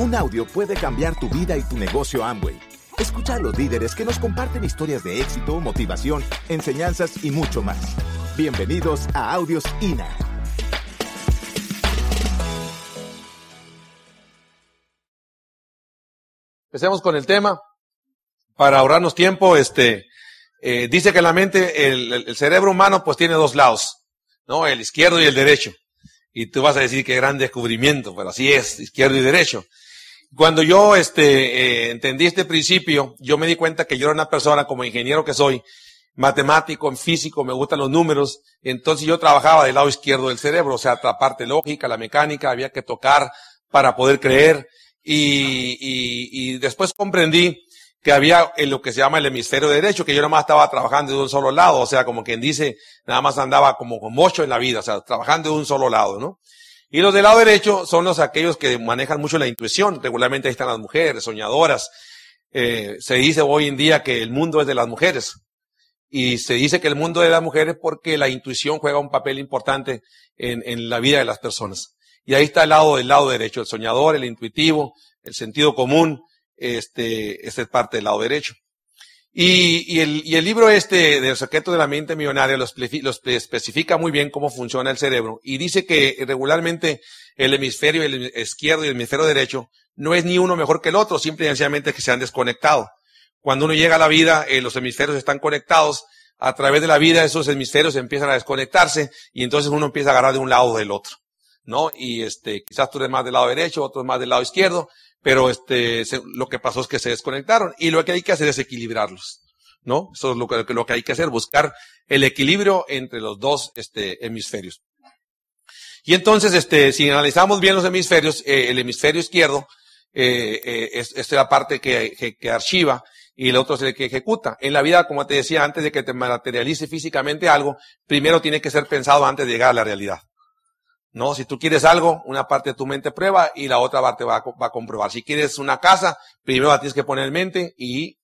Un audio puede cambiar tu vida y tu negocio Amway. Escucha a los líderes que nos comparten historias de éxito, motivación, enseñanzas y mucho más. Bienvenidos a Audios INA. Empecemos con el tema. Para ahorrarnos tiempo, este, eh, dice que la mente, el, cerebro humano, pues tiene dos lados, ¿no? El izquierdo y el derecho. Y tú vas a decir qué gran descubrimiento, pero así es, izquierdo y derecho. Cuando yo, este, eh, entendí este principio, yo me di cuenta que yo era una persona, como ingeniero que soy, matemático, físico, me gustan los números, entonces yo trabajaba del lado izquierdo del cerebro, o sea, la parte lógica, la mecánica, había que tocar para poder creer, y, y, y después comprendí que había en lo que se llama el hemisferio derecho, que yo nada más estaba trabajando de un solo lado, o sea, como quien dice, nada más andaba como con mocho en la vida, o sea, trabajando de un solo lado, ¿no? Y los del lado derecho son los aquellos que manejan mucho la intuición, regularmente ahí están las mujeres, soñadoras. Eh, se dice hoy en día que el mundo es de las mujeres. Y se dice que el mundo de las mujeres porque la intuición juega un papel importante en, la vida de las personas. Y ahí está el lado del lado derecho, el soñador, el intuitivo, el sentido común, este, este es parte del lado derecho. Y, y, el, y el libro este del secreto de la mente millonaria lo, especifica muy bien cómo funciona el cerebro y dice que regularmente el hemisferio el izquierdo y el hemisferio derecho no es ni uno mejor que el otro, simple y sencillamente que se han desconectado. Cuando uno llega a la vida, eh, los hemisferios están conectados, a través de la vida esos hemisferios empiezan a desconectarse y entonces uno empieza a agarrar de un lado o del otro. ¿No? Y este, quizás tú eres más del lado derecho, otro más del lado izquierdo, pero este, lo que pasó es que se desconectaron y lo que hay que hacer es equilibrarlos, ¿no? Eso es lo que, lo que hay que hacer, buscar el equilibrio entre los dos este, hemisferios. Y entonces, este, si analizamos bien los hemisferios, eh, el hemisferio izquierdo eh, eh, es, la parte que, que, que, archiva y el otro es el que ejecuta. En la vida, como te decía, antes de que te materialice físicamente algo, primero tiene que ser pensado antes de llegar a la realidad. No, si tú quieres algo, una parte de tu mente prueba y la otra parte va a, va a comprobar. Si quieres una casa, primero tienes que poner en mente y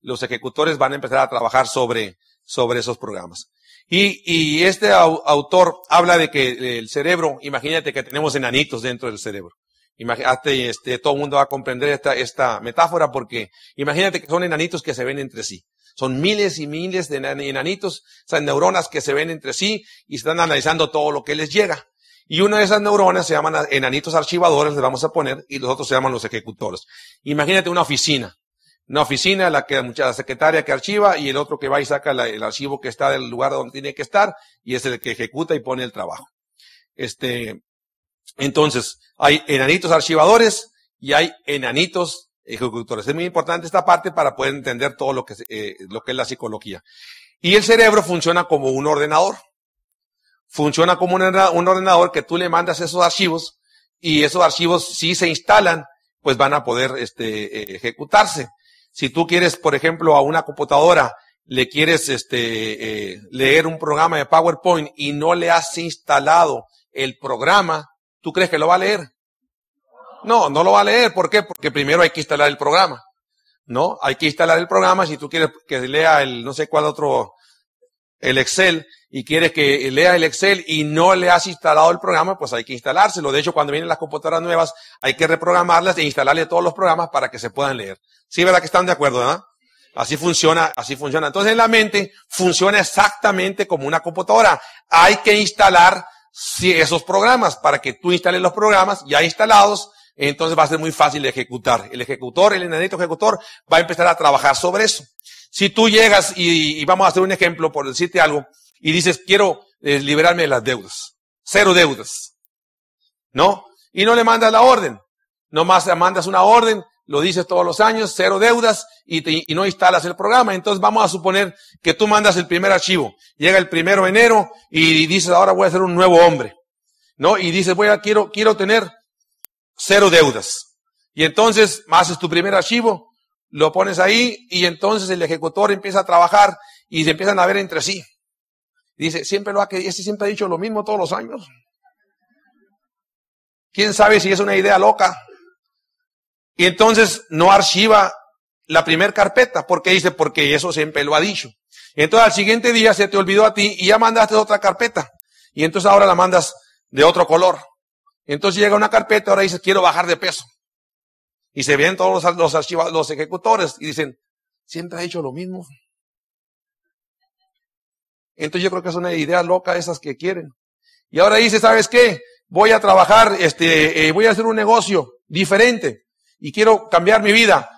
los ejecutores van a empezar a trabajar sobre, sobre esos programas. Y, y este autor habla de que el cerebro, imagínate que tenemos enanitos dentro del cerebro. Imagínate, este, todo el mundo va a comprender esta, esta metáfora porque imagínate que son enanitos que se ven entre sí. Son miles y miles de enanitos, o neuronas que se ven entre sí y están analizando todo lo que les llega. Y una de esas neuronas se llaman enanitos archivadores, le vamos a poner, y los otros se llaman los ejecutores. Imagínate una oficina. Una oficina, la que la secretaria que archiva y el otro que va y saca el archivo que está del lugar donde tiene que estar y es el que ejecuta y pone el trabajo. Este, entonces, hay enanitos archivadores y hay enanitos ejecutores. Es muy importante esta parte para poder entender todo lo que, eh, lo que es la psicología. Y el cerebro funciona como un ordenador funciona como un ordenador que tú le mandas esos archivos y esos archivos si se instalan, pues van a poder este, ejecutarse. Si tú quieres, por ejemplo, a una computadora le quieres este, eh, leer un programa de PowerPoint y no le has instalado el programa, ¿tú crees que lo va a leer? No, no lo va a leer. ¿Por qué? Porque primero hay que instalar el programa. ¿No? Hay que instalar el programa. Si tú quieres que lea el no sé cuál otro el Excel y quieres que lea el Excel y no le has instalado el programa, pues hay que instalárselo. De hecho, cuando vienen las computadoras nuevas, hay que reprogramarlas e instalarle todos los programas para que se puedan leer. Sí, ¿verdad que están de acuerdo, verdad? Así funciona, así funciona. Entonces en la mente funciona exactamente como una computadora. Hay que instalar esos programas para que tú instales los programas ya instalados. Entonces va a ser muy fácil de ejecutar. El ejecutor, el enanito ejecutor, va a empezar a trabajar sobre eso. Si tú llegas y, vamos a hacer un ejemplo por decirte algo y dices, quiero eh, liberarme de las deudas. Cero deudas. ¿No? Y no le mandas la orden. Nomás mandas una orden, lo dices todos los años, cero deudas y, y no instalas el programa. Entonces vamos a suponer que tú mandas el primer archivo. Llega el primero de enero y dices, ahora voy a ser un nuevo hombre. ¿No? Y dices, voy a, quiero, quiero tener cero deudas. Y entonces haces tu primer archivo lo pones ahí y entonces el ejecutor empieza a trabajar y se empiezan a ver entre sí. Dice, siempre lo ha este siempre ha dicho lo mismo todos los años. ¿Quién sabe si es una idea loca? Y entonces no archiva la primer carpeta. ¿Por qué dice? Porque eso siempre lo ha dicho. entonces al siguiente día se te olvidó a ti y ya mandaste otra carpeta. Y entonces ahora la mandas de otro color. Entonces llega una carpeta, ahora dices, quiero bajar de peso. Y se ven todos los, los, los ejecutores y dicen, siempre ha hecho lo mismo. Entonces yo creo que es una idea loca esas que quieren. Y ahora dice, ¿sabes qué? Voy a trabajar, este, eh, voy a hacer un negocio diferente y quiero cambiar mi vida.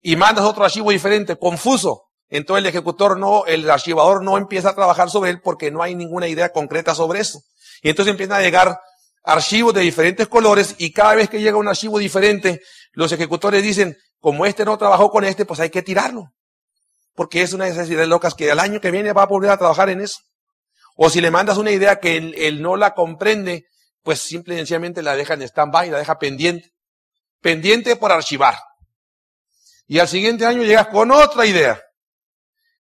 Y mandas otro archivo diferente, confuso. Entonces el ejecutor no, el archivador no empieza a trabajar sobre él porque no hay ninguna idea concreta sobre eso. Y entonces empiezan a llegar archivos de diferentes colores y cada vez que llega un archivo diferente, los ejecutores dicen, como este no trabajó con este, pues hay que tirarlo. Porque es una de esas ideas locas que al año que viene va a volver a trabajar en eso. O si le mandas una idea que él, no la comprende, pues simple y sencillamente la deja en stand-by, la deja pendiente. Pendiente por archivar. Y al siguiente año llegas con otra idea.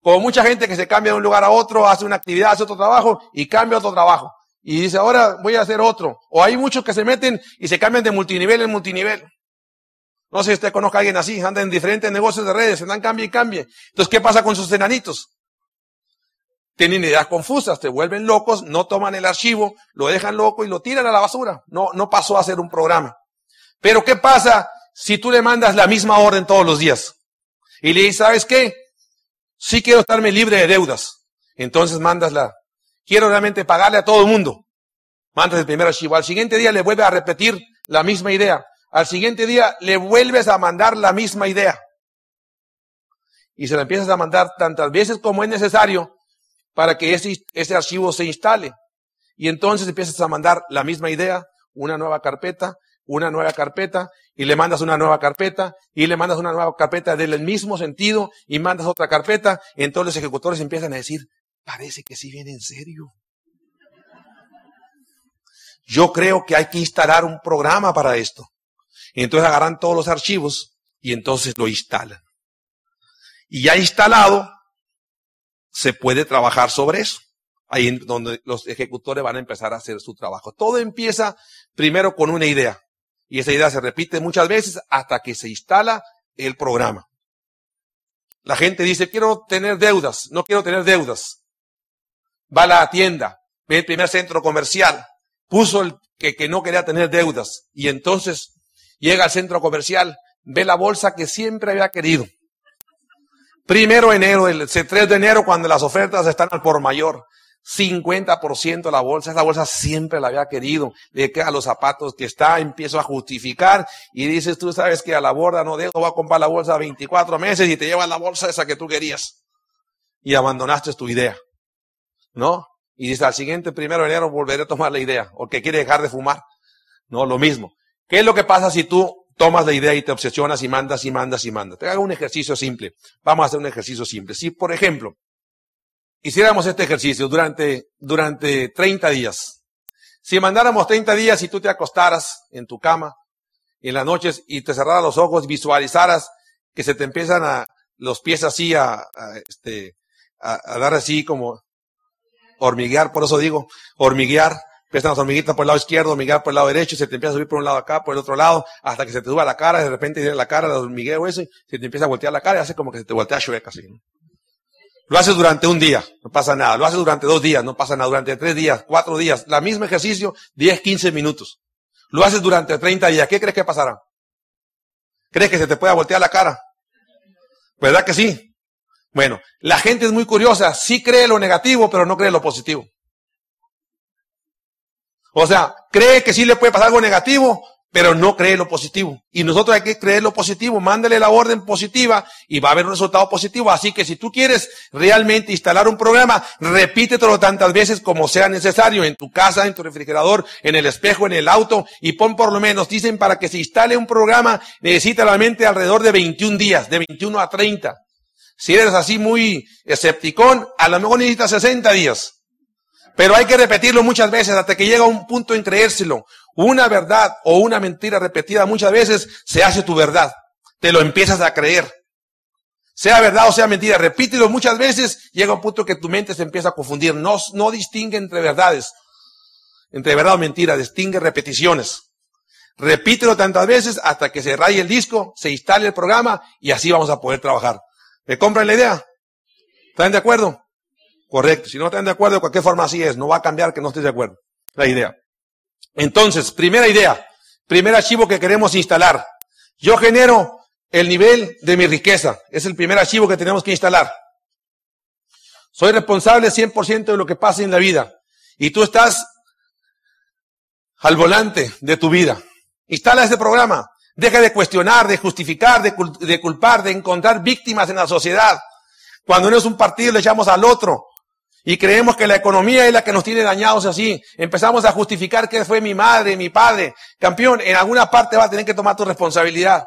Como mucha gente que se cambia de un lugar a otro, hace una actividad, hace otro trabajo y cambia otro trabajo. Y dice, ahora voy a hacer otro. O hay muchos que se meten y se cambian de multinivel en multinivel. No sé si usted conozca a alguien así, anda en diferentes negocios de redes, se dan cambio y cambie. Entonces, ¿qué pasa con sus enanitos? Tienen ideas confusas, te vuelven locos, no toman el archivo, lo dejan loco y lo tiran a la basura. No, no pasó a ser un programa. Pero ¿qué pasa si tú le mandas la misma orden todos los días? Y le dices, ¿sabes qué? sí quiero estarme libre de deudas. Entonces mandas la, quiero realmente pagarle a todo el mundo. Mandas el primer archivo. Al siguiente día le vuelves a repetir la misma idea. Al siguiente día le vuelves a mandar la misma idea. Y se la empiezas a mandar tantas veces como es necesario para que ese, archivo se instale. Y entonces empiezas a mandar la misma idea, una nueva carpeta, una nueva carpeta y le mandas una nueva carpeta y le mandas una nueva carpeta del mismo sentido y mandas otra carpeta y entonces los ejecutores empiezan a decir, parece que sí viene en serio. Yo creo que hay que instalar un programa para esto. Y entonces agarran todos los archivos y entonces lo instalan. Y ya instalado, se puede trabajar sobre eso. Ahí es donde los ejecutores van a empezar a hacer su trabajo. Todo empieza primero con una idea. Y esa idea se repite muchas veces hasta que se instala el programa. La gente dice, quiero tener deudas, no quiero tener deudas. Va a la tienda, ve el primer centro comercial, puso el que, que no quería tener deudas y entonces llega al centro comercial, ve la bolsa que siempre había querido. Primero de enero, el 3 de enero, cuando las ofertas están al por mayor. 50% la bolsa, esa bolsa siempre la había querido, de que a los zapatos que está, empiezo a justificar y dices, tú sabes que a la borda no dejo, voy a comprar la bolsa 24 meses y te llevas la bolsa esa que tú querías. Y abandonaste tu idea, ¿no? Y dices, al siguiente primero de enero volveré a tomar la idea, o que quiere dejar de fumar. No, lo mismo. ¿Qué es lo que pasa si tú tomas la idea y te obsesionas y mandas y mandas y mandas? Te hago un ejercicio simple. Vamos a hacer un ejercicio simple. Si, por ejemplo, hiciéramos este ejercicio durante, durante 30 días. Si mandáramos 30 días y tú te acostaras en tu cama en las noches y te cerraras los ojos, visualizaras que se te empiezan a, los pies así a, a este, a, dar así como hormiguear, por eso digo, hormiguear, empiezan las hormiguitas por el lado izquierdo, hormiguear por el lado derecho, y se te empieza a subir por un lado acá, por el otro lado, hasta que se te suba la cara, de repente tiene la cara, el hormigueo ese, se te empieza a voltear la cara y hace como que se te voltea chueca así. Lo haces durante un día, no pasa nada. Lo haces durante dos días, no pasa nada. Durante tres días, cuatro días, la mismo ejercicio, 10, 15 minutos. Lo haces durante 30 días. ¿Qué crees que pasará? ¿Crees que se te pueda voltear la cara? ¿Verdad que sí? Bueno, la gente es muy curiosa. Sí cree lo negativo, pero no cree lo positivo. O sea, cree que sí le puede pasar algo negativo, pero no cree lo positivo. Y nosotros hay que creer lo positivo, mándale la orden positiva y va a haber un resultado positivo. Así que si tú quieres realmente instalar un programa, repítetelo tantas veces como sea necesario, en tu casa, en tu refrigerador, en el espejo, en el auto, y pon por lo menos, dicen para que se instale un programa, necesita la mente alrededor de 21 días, de 21 a 30. Si eres así muy escepticón, a lo mejor necesitas 60 días. Pero hay que repetirlo muchas veces hasta que llega un punto en creérselo. Una verdad o una mentira repetida muchas veces se hace tu verdad. Te lo empiezas a creer. Sea verdad o sea mentira, repítelo muchas veces, llega un punto que tu mente se empieza a confundir. No, no distingue entre verdades, entre verdad o mentira, distingue repeticiones. Repítelo tantas veces hasta que se raye el disco, se instale el programa y así vamos a poder trabajar. ¿Me compran la idea? ¿Están de acuerdo? Correcto. Si no están de acuerdo, de cualquier forma así es. No va a cambiar que no estés de acuerdo. La idea. Entonces, primera idea, primer archivo que queremos instalar. Yo genero el nivel de mi riqueza. Es el primer archivo que tenemos que instalar. Soy responsable 100% de lo que pasa en la vida. Y tú estás al volante de tu vida. Instala ese programa. Deja de cuestionar, de justificar, de, culpar, de encontrar víctimas en la sociedad. Cuando no es un partido le echamos al otro. Y creemos que la economía es la que nos tiene dañados así. Empezamos a justificar que fue mi madre, mi padre. Campeón, en alguna parte vas a tener que tomar tu responsabilidad.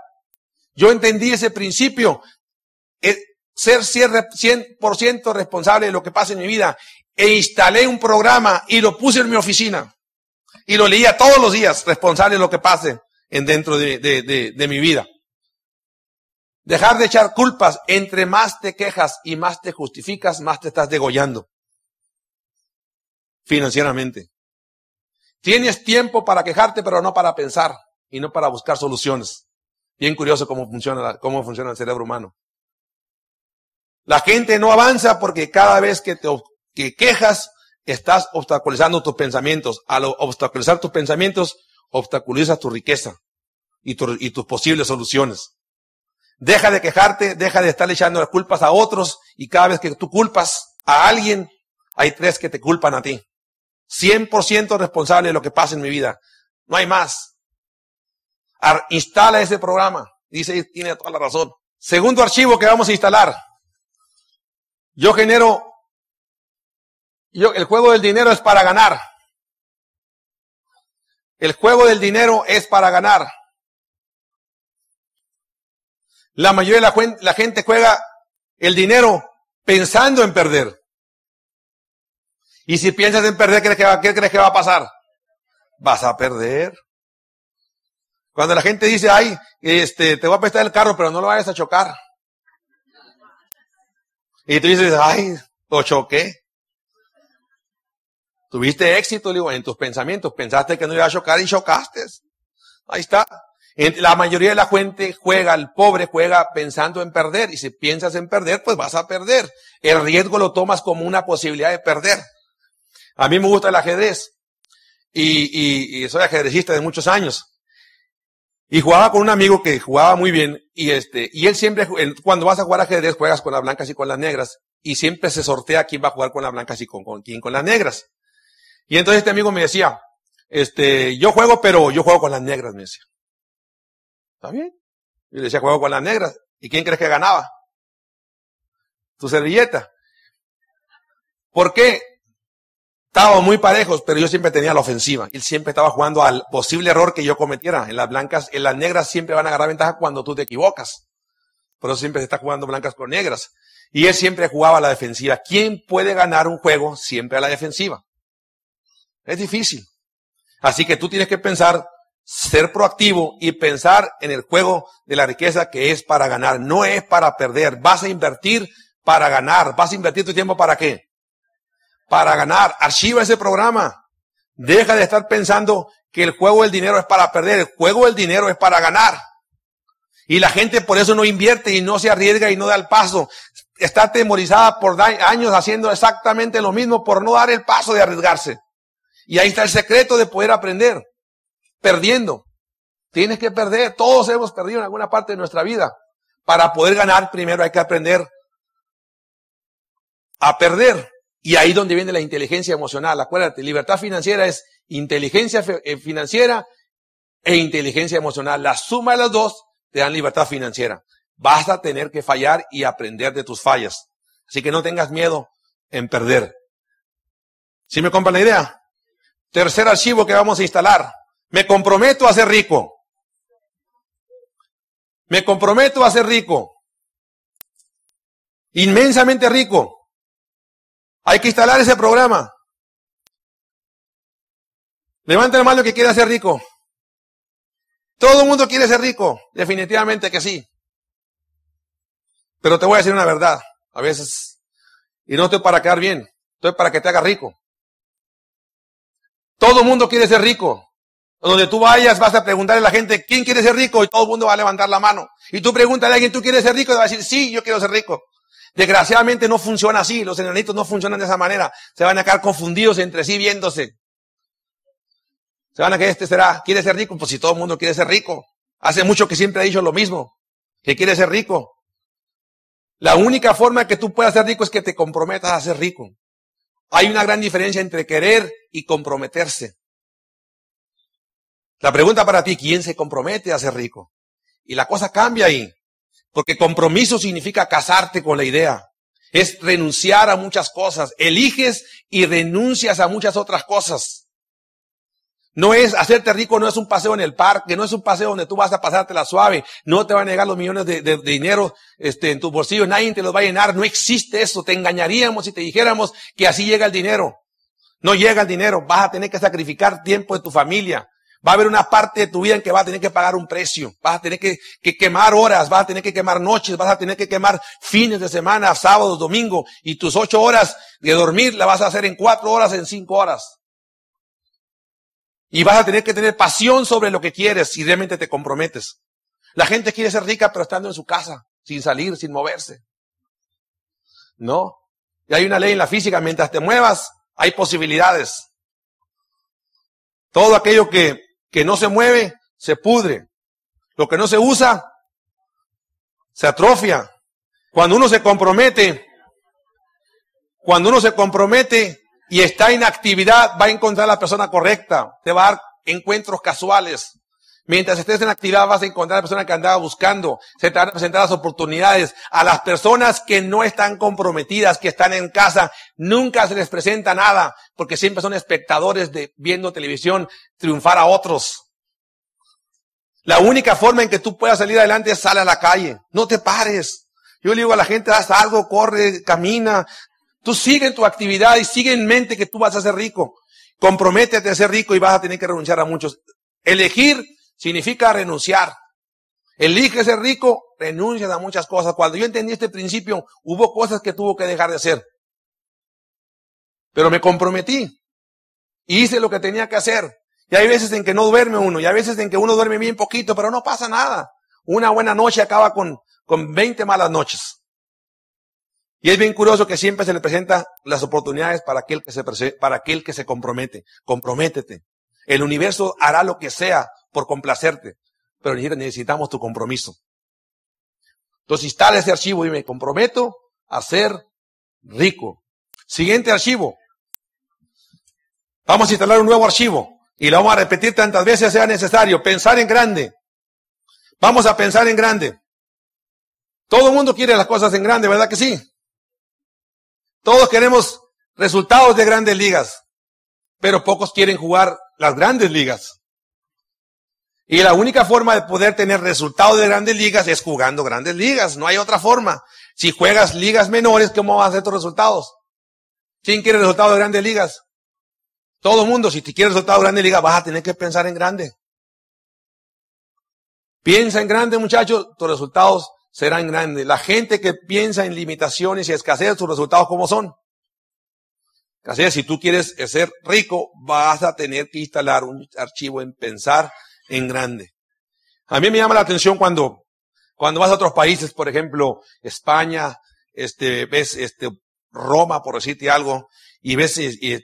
Yo entendí ese principio. Eh, ser 100% responsable de lo que pasa en mi vida. E instalé un programa y lo puse en mi oficina. Y lo leía todos los días, responsable de lo que pase en dentro de, de mi vida. Dejar de echar culpas. Entre más te quejas y más te justificas, más te estás degollando. Financieramente. Tienes tiempo para quejarte, pero no para pensar y no para buscar soluciones. Bien curioso cómo funciona, cómo funciona el cerebro humano. La gente no avanza porque cada vez que te que quejas, estás obstaculizando tus pensamientos. Al obstaculizar tus pensamientos, obstaculizas tu riqueza y, y tus posibles soluciones. Deja de quejarte, deja de estar echando las culpas a otros y cada vez que tú culpas a alguien, hay tres que te culpan a ti. 100% responsable de lo que pasa en mi vida. No hay más. Instala ese programa. Dice, tiene toda la razón. Segundo archivo que vamos a instalar. Yo genero, yo, el juego del dinero es para ganar. El juego del dinero es para ganar. La mayoría de la, gente juega el dinero pensando en perder. Y si piensas en perder, ¿qué crees que va, a pasar? Vas a perder. Cuando la gente dice, ay, este, te voy a prestar el carro, pero no lo vayas a chocar. Y tú dices, ay, lo choqué. Tuviste éxito, digo, en tus pensamientos. Pensaste que no iba a chocar y chocaste. Ahí está. La mayoría de la gente juega, el pobre juega pensando en perder. Y si piensas en perder, pues vas a perder. El riesgo lo tomas como una posibilidad de perder. A mí me gusta el ajedrez. Y, y, soy ajedrecista de muchos años. Y jugaba con un amigo que jugaba muy bien. Y este, y él siempre, cuando vas a jugar ajedrez, juegas con las blancas y con las negras. Y siempre se sortea quién va a jugar con las blancas y con, con quién con las negras. Y entonces este amigo me decía, este, yo juego, pero yo juego con las negras, me decía. ¿Está bien? Y le decía, juego con las negras. ¿Y quién crees que ganaba? Tu servilleta. ¿Por qué? Estábamos muy parejos, pero yo siempre tenía la ofensiva. Él siempre estaba jugando al posible error que yo cometiera. En las blancas, en las negras siempre van a agarrar ventaja cuando tú te equivocas. Por eso siempre se está jugando blancas con negras. Y él siempre jugaba a la defensiva. ¿Quién puede ganar un juego siempre a la defensiva? Es difícil. Así que tú tienes que pensar ser proactivo y pensar en el juego de la riqueza que es para ganar, no es para perder. Vas a invertir para ganar. ¿Vas a invertir tu tiempo para qué? Para ganar. Archiva ese programa. Deja de estar pensando que el juego del dinero es para perder. El juego del dinero es para ganar. Y la gente por eso no invierte y no se arriesga y no da el paso. Está atemorizada por años haciendo exactamente lo mismo por no dar el paso de arriesgarse. Y ahí está el secreto de poder aprender perdiendo. Tienes que perder. Todos hemos perdido en alguna parte de nuestra vida. Para poder ganar, primero hay que aprender a perder. Y ahí donde viene la inteligencia emocional. Acuérdate, libertad financiera es inteligencia eh, financiera e inteligencia emocional. La suma de las dos te dan libertad financiera. Vas a tener que fallar y aprender de tus fallas. Así que no tengas miedo en perder. ¿Sí me compra la idea? Tercer archivo que vamos a instalar. Me comprometo a ser rico. Me comprometo a ser rico. Inmensamente rico. Hay que instalar ese programa. Levanta la mano que quiera ser rico. Todo el mundo quiere ser rico. Definitivamente que sí. Pero te voy a decir una verdad. A veces, y no estoy para quedar bien, estoy para que te haga rico. Todo el mundo quiere ser rico. Donde tú vayas vas a preguntarle a la gente, ¿quién quiere ser rico? Y todo el mundo va a levantar la mano. Y tú pregúntale a alguien, ¿tú quieres ser rico? Y va a decir, sí, yo quiero ser rico. Desgraciadamente no funciona así. Los enanitos no funcionan de esa manera. Se van a quedar confundidos entre sí viéndose. Se van a que este será, ¿quiere ser rico? Pues si todo el mundo quiere ser rico. Hace mucho que siempre ha dicho lo mismo, que quiere ser rico. La única forma que tú puedas ser rico es que te comprometas a ser rico. Hay una gran diferencia entre querer y comprometerse. La pregunta para ti, ¿quién se compromete a ser rico? Y la cosa cambia ahí, porque compromiso significa casarte con la idea. Es renunciar a muchas cosas. Eliges y renuncias a muchas otras cosas. No es hacerte rico, no es un paseo en el parque, no es un paseo donde tú vas a pasarte la suave, no te van a negar los millones de, dinero este, en tu bolsillo, nadie te los va a llenar, no existe eso, te engañaríamos si te dijéramos que así llega el dinero. No llega el dinero, vas a tener que sacrificar tiempo de tu familia, va a haber una parte de tu vida en que vas a tener que pagar un precio, vas a tener que, que quemar horas, vas a tener que quemar noches, vas a tener que quemar fines de semana, sábados, domingo, y tus ocho horas de dormir la vas a hacer en cuatro horas, en cinco horas. Y vas a tener que tener pasión sobre lo que quieres si realmente te comprometes. La gente quiere ser rica pero estando en su casa, sin salir, sin moverse. ¿No? Y hay una ley en la física, mientras te muevas, hay posibilidades. Todo aquello que, que no se mueve, se pudre. Lo que no se usa, se atrofia. Cuando uno se compromete, cuando uno se compromete, y está en actividad, va a encontrar a la persona correcta. Te va a dar encuentros casuales. Mientras estés en actividad vas a encontrar a la persona que andaba buscando. Se te van a presentar las oportunidades. A las personas que no están comprometidas, que están en casa, nunca se les presenta nada, porque siempre son espectadores de viendo televisión triunfar a otros. La única forma en que tú puedas salir adelante es salir a la calle. No te pares. Yo le digo a la gente, haz algo, corre, camina, Tú sigue en tu actividad y sigue en mente que tú vas a ser rico. Comprométete a ser rico y vas a tener que renunciar a muchos. Elegir significa renunciar. Elige ser rico, renuncias a muchas cosas. Cuando yo entendí este principio, hubo cosas que tuvo que dejar de hacer. Pero me comprometí. Hice lo que tenía que hacer. Y hay veces en que no duerme uno, y hay veces en que uno duerme bien poquito, pero no pasa nada. Una buena noche acaba con, con 20 malas noches. Y es bien curioso que siempre se le presenta las oportunidades para aquel que se, para aquel que se compromete. Comprométete. El universo hará lo que sea por complacerte, pero necesitamos tu compromiso. Entonces instala ese archivo y me comprometo a ser rico. Siguiente archivo. Vamos a instalar un nuevo archivo y lo vamos a repetir tantas veces sea necesario. Pensar en grande. Vamos a pensar en grande. Todo el mundo quiere las cosas en grande, ¿verdad que sí? Todos queremos resultados de grandes ligas, pero pocos quieren jugar las grandes ligas. Y la única forma de poder tener resultados de grandes ligas es jugando grandes ligas. No hay otra forma. Si juegas ligas menores, ¿cómo vas a hacer tus resultados? ¿Quién quiere resultados de grandes ligas? Todo el mundo. Si te quieres resultados de grandes ligas, vas a tener que pensar en grande. Piensa en grande, muchachos. Tus resultados serán grandes. La gente que piensa en limitaciones y escasez, sus resultados cómo son. Así si tú quieres ser rico, vas a tener que instalar un archivo en pensar en grande. A mí me llama la atención cuando, cuando vas a otros países, por ejemplo, España, este, ves, este, Roma, por decirte algo, y ves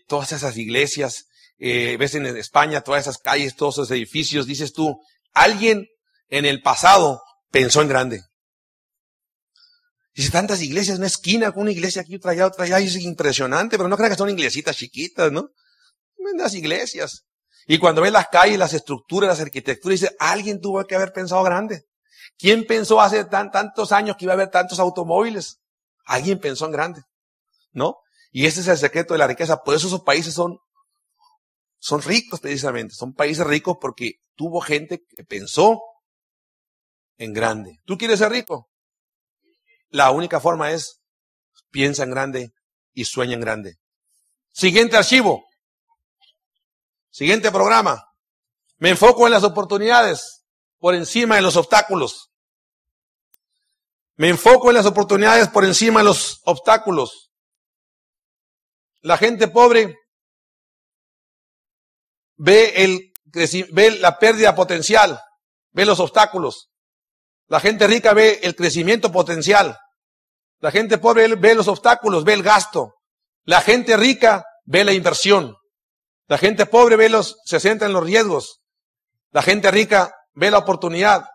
todas esas iglesias, eh, ves en España todas esas calles, todos esos edificios, dices tú, alguien en el pasado pensó en grande. Dice, tantas iglesias, una esquina con una iglesia aquí, otra allá, otra allá, y es impresionante, pero no crean que son iglesitas chiquitas, ¿no? Las iglesias. Y cuando ves las calles, las estructuras, las arquitecturas, dice, alguien tuvo que haber pensado grande. ¿Quién pensó hace tan, tantos años que iba a haber tantos automóviles? Alguien pensó en grande, ¿no? Y ese es el secreto de la riqueza. Por eso esos países son, son ricos precisamente. Son países ricos porque tuvo gente que pensó en grande. ¿Tú quieres ser rico? La única forma es piensa en grande y sueña en grande. Siguiente archivo. Siguiente programa. Me enfoco en las oportunidades por encima de los obstáculos. Me enfoco en las oportunidades por encima de los obstáculos. La gente pobre ve, el, ve la pérdida potencial, ve los obstáculos. La gente rica ve el crecimiento potencial. La gente pobre ve los obstáculos, ve el gasto. La gente rica ve la inversión. La gente pobre ve los, se centra en los riesgos. La gente rica ve la oportunidad,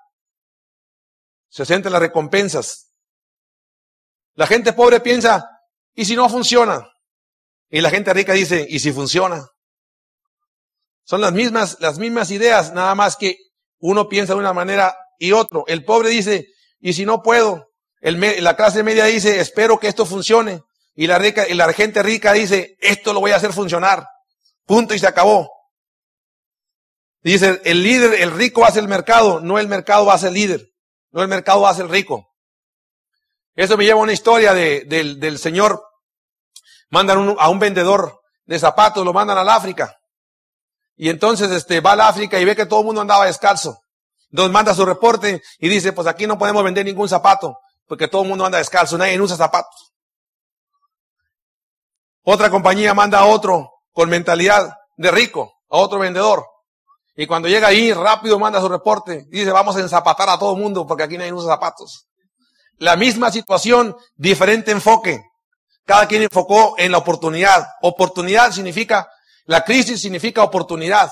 se centra en las recompensas. La gente pobre piensa, ¿y si no funciona? Y la gente rica dice, ¿y si funciona? Son las mismas, las mismas ideas, nada más que uno piensa de una manera y otro. El pobre dice, ¿y si no puedo? El, la clase media dice, espero que esto funcione. Y la, rica, y la gente rica dice, esto lo voy a hacer funcionar. Punto y se acabó. Dice, el líder, el rico hace el mercado, no el mercado ser el líder, no el mercado ser el rico. Eso me lleva a una historia de, del, del señor, mandan a un vendedor de zapatos, lo mandan al África. Y entonces este, va al África y ve que todo el mundo andaba descalzo. Entonces manda su reporte y dice, pues aquí no podemos vender ningún zapato, porque todo el mundo anda descalzo, nadie usa zapatos. Otra compañía manda a otro con mentalidad de rico, a otro vendedor. Y cuando llega ahí, rápido manda su reporte. Dice, vamos a enzapatar a todo el mundo porque aquí nadie usa zapatos. La misma situación, diferente enfoque. Cada quien enfocó en la oportunidad. Oportunidad significa, la crisis significa oportunidad.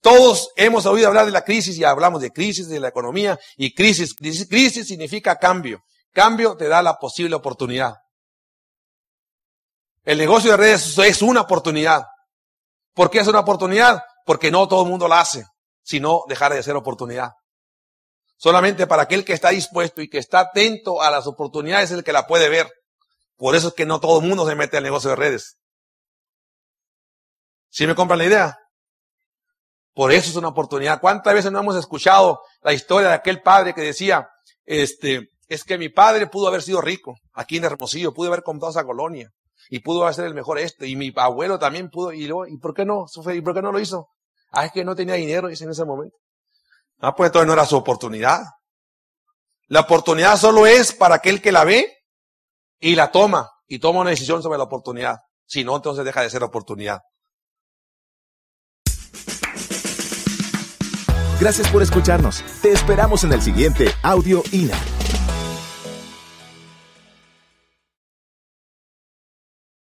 Todos hemos oído hablar de la crisis y hablamos de crisis, de la economía y crisis. Crisis significa cambio. Cambio te da la posible oportunidad. El negocio de redes es una oportunidad. ¿Por qué es una oportunidad? Porque no todo el mundo la hace, sino dejar de ser oportunidad. Solamente para aquel que está dispuesto y que está atento a las oportunidades es el que la puede ver. Por eso es que no todo el mundo se mete al negocio de redes. ¿Sí me compran la idea? Por eso es una oportunidad. ¿Cuántas veces no hemos escuchado la historia de aquel padre que decía, este, es que mi padre pudo haber sido rico aquí en Hermosillo, pudo haber comprado esa colonia y pudo hacer el mejor esto, y mi abuelo también pudo, y, luego, ¿y por qué no? ¿Y por qué no lo hizo? Ah, es que no tenía dinero, dice en ese momento. Ah, pues entonces no era su oportunidad. La oportunidad solo es para aquel que la ve y la toma, y toma una decisión sobre la oportunidad. Si no, entonces deja de ser oportunidad. Gracias por escucharnos. Te esperamos en el siguiente Audio INA.